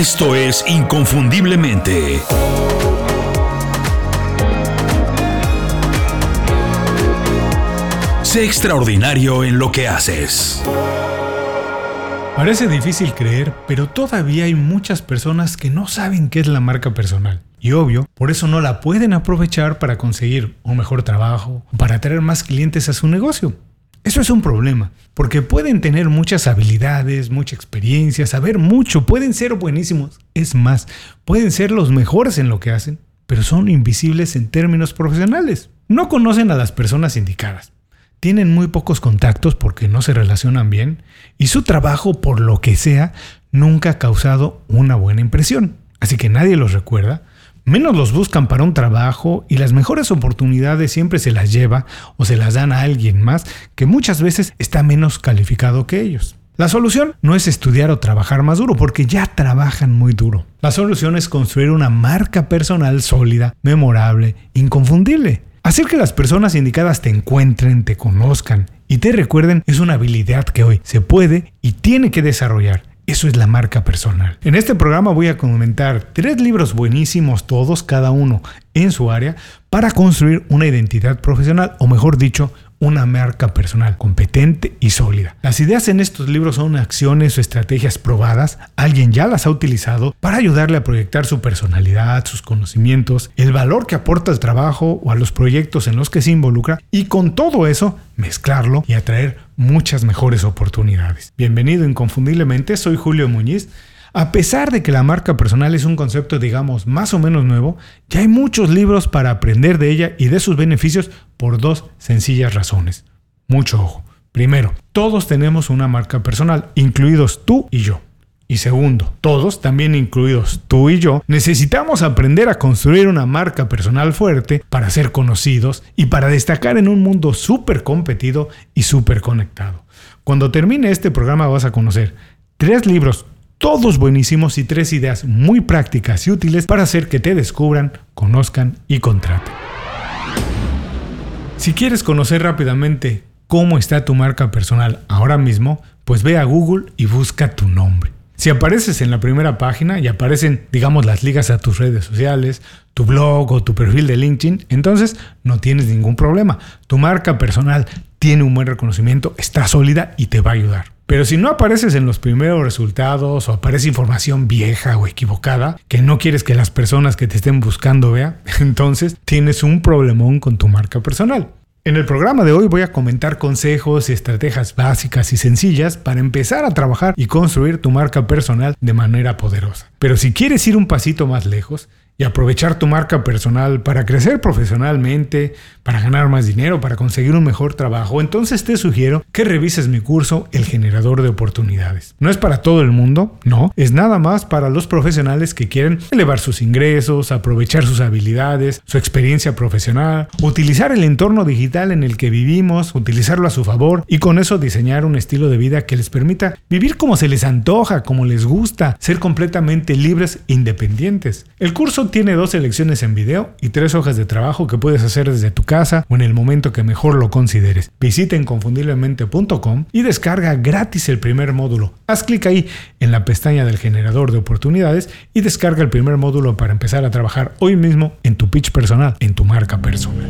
Esto es Inconfundiblemente. Sé extraordinario en lo que haces. Parece difícil creer, pero todavía hay muchas personas que no saben qué es la marca personal. Y obvio, por eso no la pueden aprovechar para conseguir un mejor trabajo para atraer más clientes a su negocio. Eso es un problema, porque pueden tener muchas habilidades, mucha experiencia, saber mucho, pueden ser buenísimos. Es más, pueden ser los mejores en lo que hacen, pero son invisibles en términos profesionales. No conocen a las personas indicadas tienen muy pocos contactos porque no se relacionan bien y su trabajo, por lo que sea, nunca ha causado una buena impresión. Así que nadie los recuerda, menos los buscan para un trabajo y las mejores oportunidades siempre se las lleva o se las dan a alguien más que muchas veces está menos calificado que ellos. La solución no es estudiar o trabajar más duro, porque ya trabajan muy duro. La solución es construir una marca personal sólida, memorable, inconfundible. Hacer que las personas indicadas te encuentren, te conozcan y te recuerden es una habilidad que hoy se puede y tiene que desarrollar. Eso es la marca personal. En este programa voy a comentar tres libros buenísimos, todos, cada uno en su área, para construir una identidad profesional, o mejor dicho, una marca personal competente y sólida. Las ideas en estos libros son acciones o estrategias probadas, alguien ya las ha utilizado para ayudarle a proyectar su personalidad, sus conocimientos, el valor que aporta al trabajo o a los proyectos en los que se involucra y con todo eso mezclarlo y atraer muchas mejores oportunidades. Bienvenido inconfundiblemente, soy Julio Muñiz. A pesar de que la marca personal es un concepto, digamos, más o menos nuevo, ya hay muchos libros para aprender de ella y de sus beneficios por dos sencillas razones. Mucho ojo. Primero, todos tenemos una marca personal, incluidos tú y yo. Y segundo, todos, también incluidos tú y yo, necesitamos aprender a construir una marca personal fuerte para ser conocidos y para destacar en un mundo súper competido y súper conectado. Cuando termine este programa vas a conocer tres libros todos buenísimos y tres ideas muy prácticas y útiles para hacer que te descubran, conozcan y contraten. Si quieres conocer rápidamente cómo está tu marca personal ahora mismo, pues ve a Google y busca tu nombre. Si apareces en la primera página y aparecen, digamos, las ligas a tus redes sociales, tu blog o tu perfil de LinkedIn, entonces no tienes ningún problema. Tu marca personal tiene un buen reconocimiento, está sólida y te va a ayudar. Pero si no apareces en los primeros resultados o aparece información vieja o equivocada que no quieres que las personas que te estén buscando vean, entonces tienes un problemón con tu marca personal. En el programa de hoy voy a comentar consejos y estrategias básicas y sencillas para empezar a trabajar y construir tu marca personal de manera poderosa. Pero si quieres ir un pasito más lejos, y aprovechar tu marca personal para crecer profesionalmente, para ganar más dinero, para conseguir un mejor trabajo, entonces te sugiero que revises mi curso El generador de oportunidades. No es para todo el mundo, no, es nada más para los profesionales que quieren elevar sus ingresos, aprovechar sus habilidades, su experiencia profesional, utilizar el entorno digital en el que vivimos, utilizarlo a su favor y con eso diseñar un estilo de vida que les permita vivir como se les antoja, como les gusta, ser completamente libres e independientes. El curso tiene dos selecciones en video y tres hojas de trabajo que puedes hacer desde tu casa o en el momento que mejor lo consideres. Visita inconfundiblemente.com y descarga gratis el primer módulo. Haz clic ahí en la pestaña del generador de oportunidades y descarga el primer módulo para empezar a trabajar hoy mismo en tu pitch personal, en tu marca personal.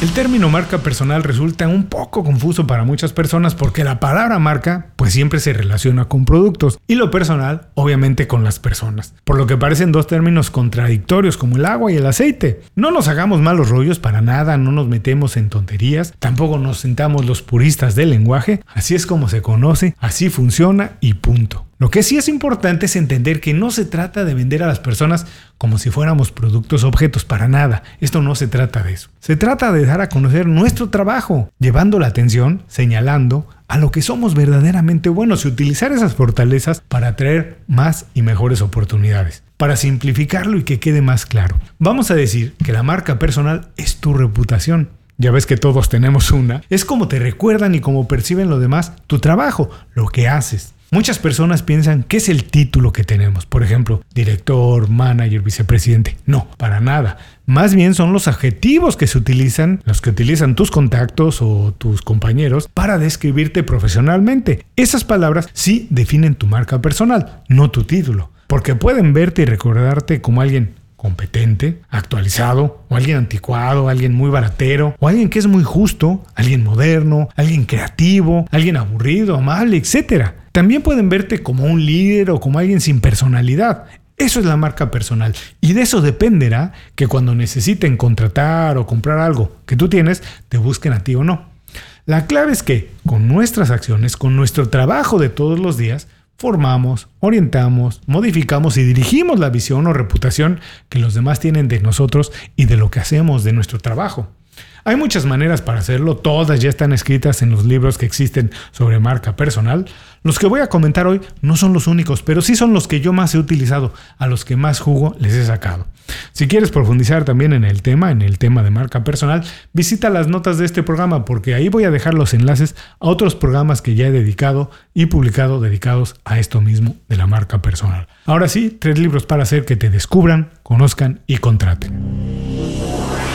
El término marca personal resulta un poco confuso para muchas personas porque la palabra marca pues siempre se relaciona con productos y lo personal obviamente con las personas, por lo que parecen dos términos contradictorios como el agua y el aceite. No nos hagamos malos rollos para nada, no nos metemos en tonterías, tampoco nos sentamos los puristas del lenguaje, así es como se conoce, así funciona y punto. Lo que sí es importante es entender que no se trata de vender a las personas como si fuéramos productos objetos, para nada. Esto no se trata de eso. Se trata de dar a conocer nuestro trabajo, llevando la atención, señalando a lo que somos verdaderamente buenos y utilizar esas fortalezas para atraer más y mejores oportunidades. Para simplificarlo y que quede más claro, vamos a decir que la marca personal es tu reputación. Ya ves que todos tenemos una. Es como te recuerdan y como perciben los demás tu trabajo, lo que haces. Muchas personas piensan que es el título que tenemos, por ejemplo, director, manager, vicepresidente. No, para nada. Más bien son los adjetivos que se utilizan, los que utilizan tus contactos o tus compañeros para describirte profesionalmente. Esas palabras sí definen tu marca personal, no tu título. Porque pueden verte y recordarte como alguien competente, actualizado, o alguien anticuado, alguien muy baratero, o alguien que es muy justo, alguien moderno, alguien creativo, alguien aburrido, amable, etc. También pueden verte como un líder o como alguien sin personalidad. Eso es la marca personal. Y de eso dependerá que cuando necesiten contratar o comprar algo que tú tienes, te busquen a ti o no. La clave es que con nuestras acciones, con nuestro trabajo de todos los días, formamos, orientamos, modificamos y dirigimos la visión o reputación que los demás tienen de nosotros y de lo que hacemos, de nuestro trabajo. Hay muchas maneras para hacerlo, todas ya están escritas en los libros que existen sobre marca personal. Los que voy a comentar hoy no son los únicos, pero sí son los que yo más he utilizado, a los que más jugo les he sacado. Si quieres profundizar también en el tema, en el tema de marca personal, visita las notas de este programa porque ahí voy a dejar los enlaces a otros programas que ya he dedicado y publicado dedicados a esto mismo de la marca personal. Ahora sí, tres libros para hacer que te descubran, conozcan y contraten.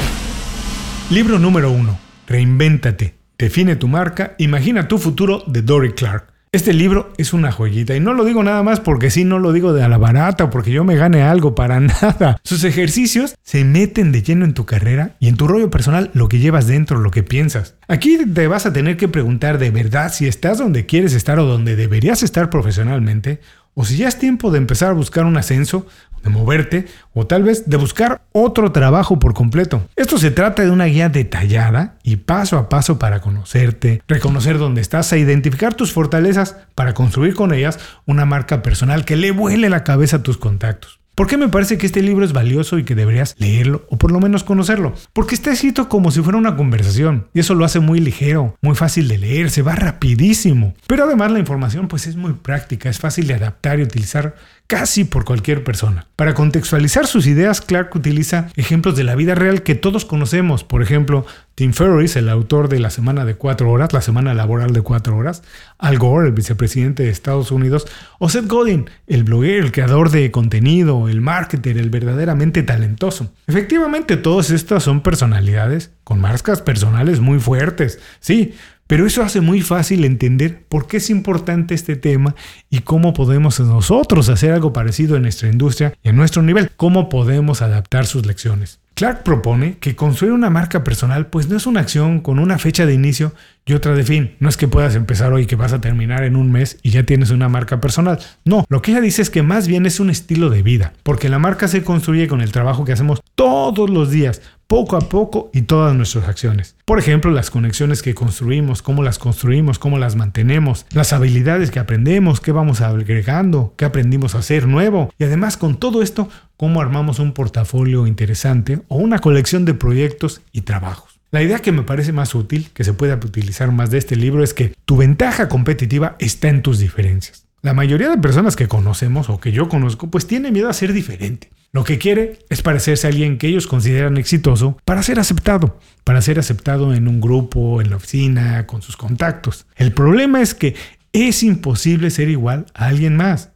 Libro número 1. Reinvéntate. Define tu marca. Imagina tu futuro de Dory Clark. Este libro es una joyita y no lo digo nada más porque sí, no lo digo de a la barata o porque yo me gane algo, para nada. Sus ejercicios se meten de lleno en tu carrera y en tu rollo personal lo que llevas dentro, lo que piensas. Aquí te vas a tener que preguntar de verdad si estás donde quieres estar o donde deberías estar profesionalmente o si ya es tiempo de empezar a buscar un ascenso de moverte o tal vez de buscar otro trabajo por completo. Esto se trata de una guía detallada y paso a paso para conocerte, reconocer dónde estás e identificar tus fortalezas para construir con ellas una marca personal que le vuele la cabeza a tus contactos. ¿Por qué me parece que este libro es valioso y que deberías leerlo o por lo menos conocerlo? Porque está escrito como si fuera una conversación y eso lo hace muy ligero, muy fácil de leer, se va rapidísimo. Pero además la información pues es muy práctica, es fácil de adaptar y utilizar casi por cualquier persona. Para contextualizar sus ideas, Clark utiliza ejemplos de la vida real que todos conocemos. Por ejemplo, Tim Ferriss, el autor de la semana de cuatro horas, la semana laboral de cuatro horas, Al Gore, el vicepresidente de Estados Unidos, o Seth Godin, el bloguero, el creador de contenido, el marketer, el verdaderamente talentoso. Efectivamente, todas estas son personalidades con marcas personales muy fuertes, sí, pero eso hace muy fácil entender por qué es importante este tema y cómo podemos nosotros hacer algo parecido en nuestra industria y en nuestro nivel, cómo podemos adaptar sus lecciones. Clark propone que construir una marca personal pues no es una acción con una fecha de inicio y otra de fin. No es que puedas empezar hoy que vas a terminar en un mes y ya tienes una marca personal. No, lo que ella dice es que más bien es un estilo de vida, porque la marca se construye con el trabajo que hacemos todos los días, poco a poco y todas nuestras acciones. Por ejemplo, las conexiones que construimos, cómo las construimos, cómo las mantenemos, las habilidades que aprendemos, qué vamos agregando, qué aprendimos a hacer nuevo y además con todo esto, cómo armamos un portafolio interesante o una colección de proyectos y trabajos. La idea que me parece más útil, que se pueda utilizar más de este libro, es que tu ventaja competitiva está en tus diferencias. La mayoría de personas que conocemos o que yo conozco, pues tiene miedo a ser diferente. Lo que quiere es parecerse a alguien que ellos consideran exitoso para ser aceptado, para ser aceptado en un grupo, en la oficina, con sus contactos. El problema es que es imposible ser igual a alguien más.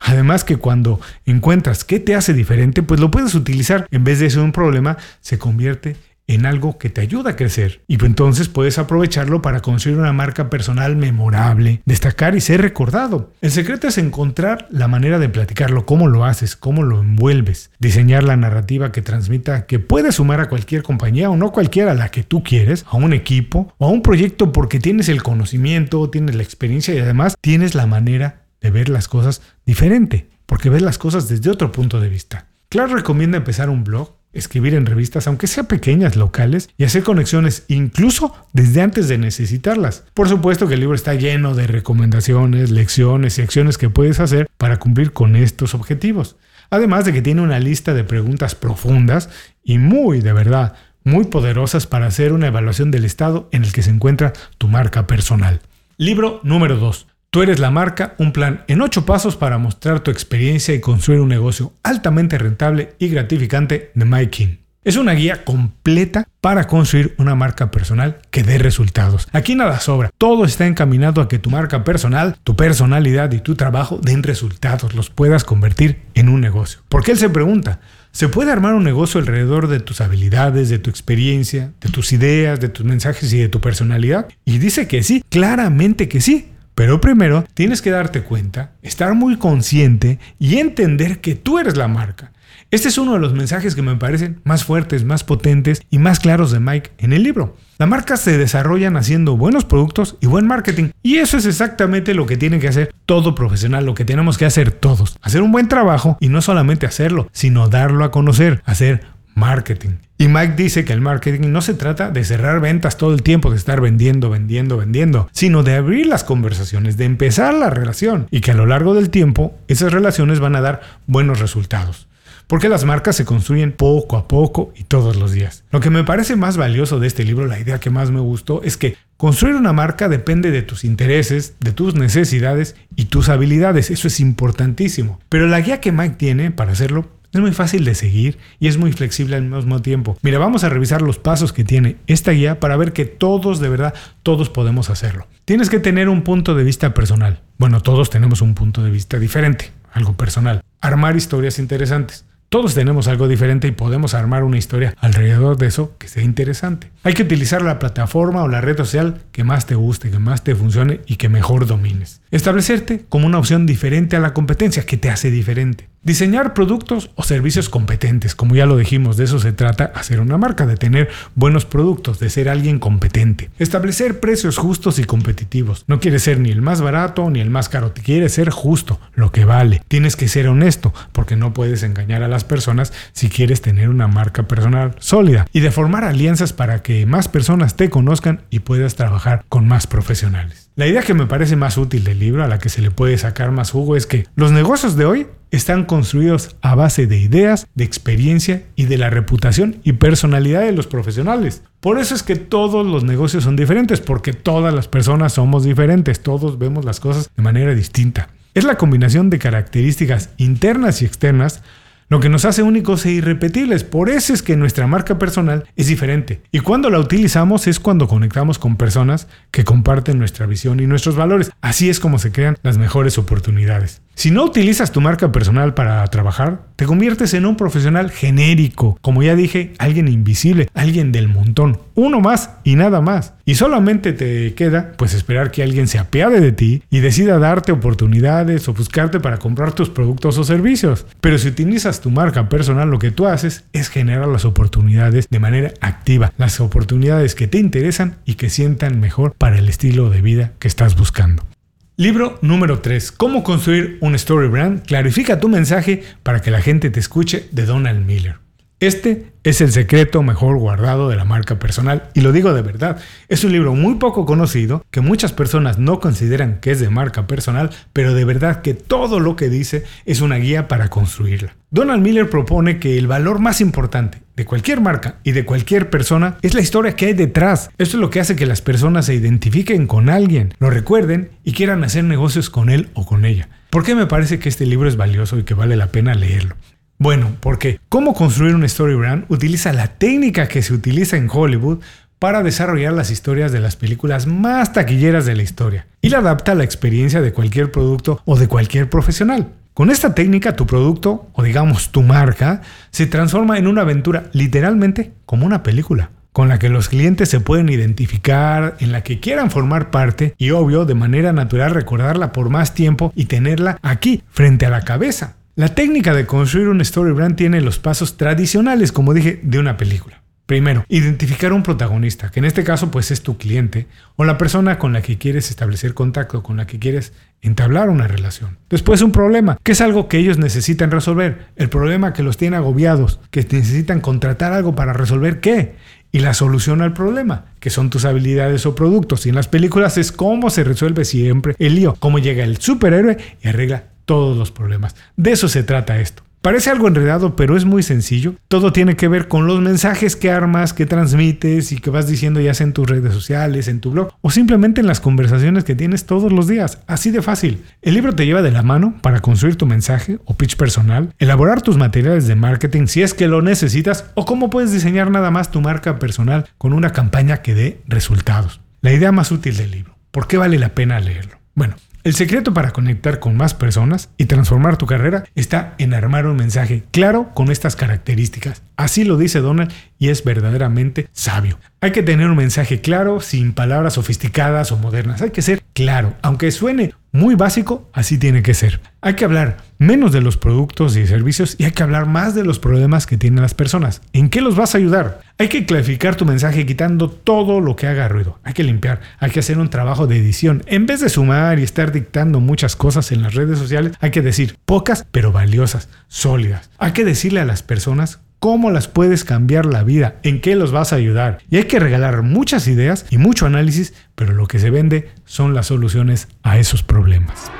Además que cuando encuentras qué te hace diferente, pues lo puedes utilizar. En vez de ser un problema, se convierte en algo que te ayuda a crecer. Y entonces puedes aprovecharlo para construir una marca personal memorable, destacar y ser recordado. El secreto es encontrar la manera de platicarlo, cómo lo haces, cómo lo envuelves, diseñar la narrativa que transmita que puedes sumar a cualquier compañía o no cualquiera la que tú quieres, a un equipo o a un proyecto porque tienes el conocimiento, tienes la experiencia y además tienes la manera de ver las cosas diferente, porque ves las cosas desde otro punto de vista. Clark recomienda empezar un blog escribir en revistas, aunque sean pequeñas, locales, y hacer conexiones incluso desde antes de necesitarlas. Por supuesto que el libro está lleno de recomendaciones, lecciones y acciones que puedes hacer para cumplir con estos objetivos. Además de que tiene una lista de preguntas profundas y muy, de verdad, muy poderosas para hacer una evaluación del estado en el que se encuentra tu marca personal. Libro número 2. Tú eres la marca, un plan en 8 pasos para mostrar tu experiencia y construir un negocio altamente rentable y gratificante de Mike King. Es una guía completa para construir una marca personal que dé resultados. Aquí nada sobra, todo está encaminado a que tu marca personal, tu personalidad y tu trabajo den resultados, los puedas convertir en un negocio. Porque él se pregunta, ¿se puede armar un negocio alrededor de tus habilidades, de tu experiencia, de tus ideas, de tus mensajes y de tu personalidad? Y dice que sí, claramente que sí. Pero primero tienes que darte cuenta, estar muy consciente y entender que tú eres la marca. Este es uno de los mensajes que me parecen más fuertes, más potentes y más claros de Mike en el libro. Las marcas se desarrollan haciendo buenos productos y buen marketing. Y eso es exactamente lo que tiene que hacer todo profesional, lo que tenemos que hacer todos. Hacer un buen trabajo y no solamente hacerlo, sino darlo a conocer, hacer marketing. Y Mike dice que el marketing no se trata de cerrar ventas todo el tiempo, de estar vendiendo, vendiendo, vendiendo, sino de abrir las conversaciones, de empezar la relación y que a lo largo del tiempo esas relaciones van a dar buenos resultados porque las marcas se construyen poco a poco y todos los días. Lo que me parece más valioso de este libro, la idea que más me gustó, es que construir una marca depende de tus intereses, de tus necesidades y tus habilidades. Eso es importantísimo. Pero la guía que Mike tiene para hacerlo es muy fácil de seguir y es muy flexible al mismo tiempo. Mira, vamos a revisar los pasos que tiene esta guía para ver que todos, de verdad, todos podemos hacerlo. Tienes que tener un punto de vista personal. Bueno, todos tenemos un punto de vista diferente, algo personal. Armar historias interesantes. Todos tenemos algo diferente y podemos armar una historia alrededor de eso que sea interesante. Hay que utilizar la plataforma o la red social que más te guste, que más te funcione y que mejor domines. Establecerte como una opción diferente a la competencia que te hace diferente. Diseñar productos o servicios competentes, como ya lo dijimos, de eso se trata hacer una marca, de tener buenos productos, de ser alguien competente. Establecer precios justos y competitivos. No quieres ser ni el más barato ni el más caro, te quieres ser justo, lo que vale. Tienes que ser honesto, porque no puedes engañar a las personas si quieres tener una marca personal sólida. Y de formar alianzas para que más personas te conozcan y puedas trabajar con más profesionales. La idea que me parece más útil del libro, a la que se le puede sacar más jugo, es que los negocios de hoy están construidos a base de ideas, de experiencia y de la reputación y personalidad de los profesionales. Por eso es que todos los negocios son diferentes, porque todas las personas somos diferentes, todos vemos las cosas de manera distinta. Es la combinación de características internas y externas lo que nos hace únicos e irrepetibles. Por eso es que nuestra marca personal es diferente. Y cuando la utilizamos es cuando conectamos con personas que comparten nuestra visión y nuestros valores. Así es como se crean las mejores oportunidades. Si no utilizas tu marca personal para trabajar, te conviertes en un profesional genérico, como ya dije, alguien invisible, alguien del montón, uno más y nada más. Y solamente te queda pues esperar que alguien se apiade de ti y decida darte oportunidades o buscarte para comprar tus productos o servicios. Pero si utilizas tu marca personal, lo que tú haces es generar las oportunidades de manera activa, las oportunidades que te interesan y que sientan mejor para el estilo de vida que estás buscando. Libro número 3. Cómo construir un story brand. Clarifica tu mensaje para que la gente te escuche de Donald Miller. Este es el secreto mejor guardado de la marca personal y lo digo de verdad. Es un libro muy poco conocido que muchas personas no consideran que es de marca personal, pero de verdad que todo lo que dice es una guía para construirla. Donald Miller propone que el valor más importante de cualquier marca y de cualquier persona es la historia que hay detrás. Esto es lo que hace que las personas se identifiquen con alguien, lo recuerden y quieran hacer negocios con él o con ella. ¿Por qué me parece que este libro es valioso y que vale la pena leerlo? Bueno, porque cómo construir un story brand utiliza la técnica que se utiliza en Hollywood para desarrollar las historias de las películas más taquilleras de la historia y la adapta a la experiencia de cualquier producto o de cualquier profesional. Con esta técnica tu producto, o digamos tu marca, se transforma en una aventura literalmente como una película, con la que los clientes se pueden identificar, en la que quieran formar parte y obvio de manera natural recordarla por más tiempo y tenerla aquí, frente a la cabeza. La técnica de construir un story brand tiene los pasos tradicionales, como dije, de una película. Primero, identificar un protagonista, que en este caso pues es tu cliente o la persona con la que quieres establecer contacto, con la que quieres entablar una relación. Después un problema, que es algo que ellos necesitan resolver, el problema que los tiene agobiados, que necesitan contratar algo para resolver qué, y la solución al problema, que son tus habilidades o productos. Y en las películas es cómo se resuelve siempre el lío, cómo llega el superhéroe y arregla todos los problemas. De eso se trata esto. Parece algo enredado, pero es muy sencillo. Todo tiene que ver con los mensajes que armas, que transmites y que vas diciendo ya sea en tus redes sociales, en tu blog o simplemente en las conversaciones que tienes todos los días. Así de fácil. El libro te lleva de la mano para construir tu mensaje o pitch personal, elaborar tus materiales de marketing si es que lo necesitas o cómo puedes diseñar nada más tu marca personal con una campaña que dé resultados. La idea más útil del libro. ¿Por qué vale la pena leerlo? Bueno, el secreto para conectar con más personas y transformar tu carrera está en armar un mensaje claro con estas características. Así lo dice Donald y es verdaderamente sabio. Hay que tener un mensaje claro, sin palabras sofisticadas o modernas. Hay que ser claro, aunque suene muy básico, así tiene que ser. Hay que hablar menos de los productos y servicios y hay que hablar más de los problemas que tienen las personas. ¿En qué los vas a ayudar? Hay que clarificar tu mensaje quitando todo lo que haga ruido. Hay que limpiar, hay que hacer un trabajo de edición. En vez de sumar y estar dictando muchas cosas en las redes sociales, hay que decir pocas pero valiosas, sólidas. Hay que decirle a las personas cómo las puedes cambiar la vida, en qué los vas a ayudar. Y hay que regalar muchas ideas y mucho análisis, pero lo que se vende son las soluciones a esos problemas.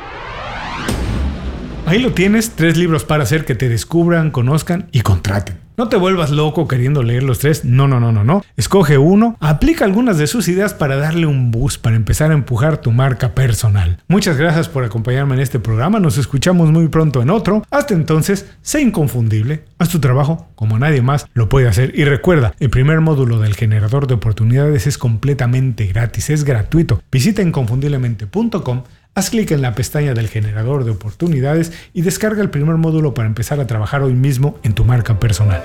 Ahí lo tienes, tres libros para hacer que te descubran, conozcan y contraten. No te vuelvas loco queriendo leer los tres, no, no, no, no, no. Escoge uno, aplica algunas de sus ideas para darle un boost, para empezar a empujar tu marca personal. Muchas gracias por acompañarme en este programa, nos escuchamos muy pronto en otro. Hasta entonces, sé inconfundible, haz tu trabajo como nadie más lo puede hacer y recuerda, el primer módulo del generador de oportunidades es completamente gratis, es gratuito. Visita inconfundiblemente.com Haz clic en la pestaña del generador de oportunidades y descarga el primer módulo para empezar a trabajar hoy mismo en tu marca personal.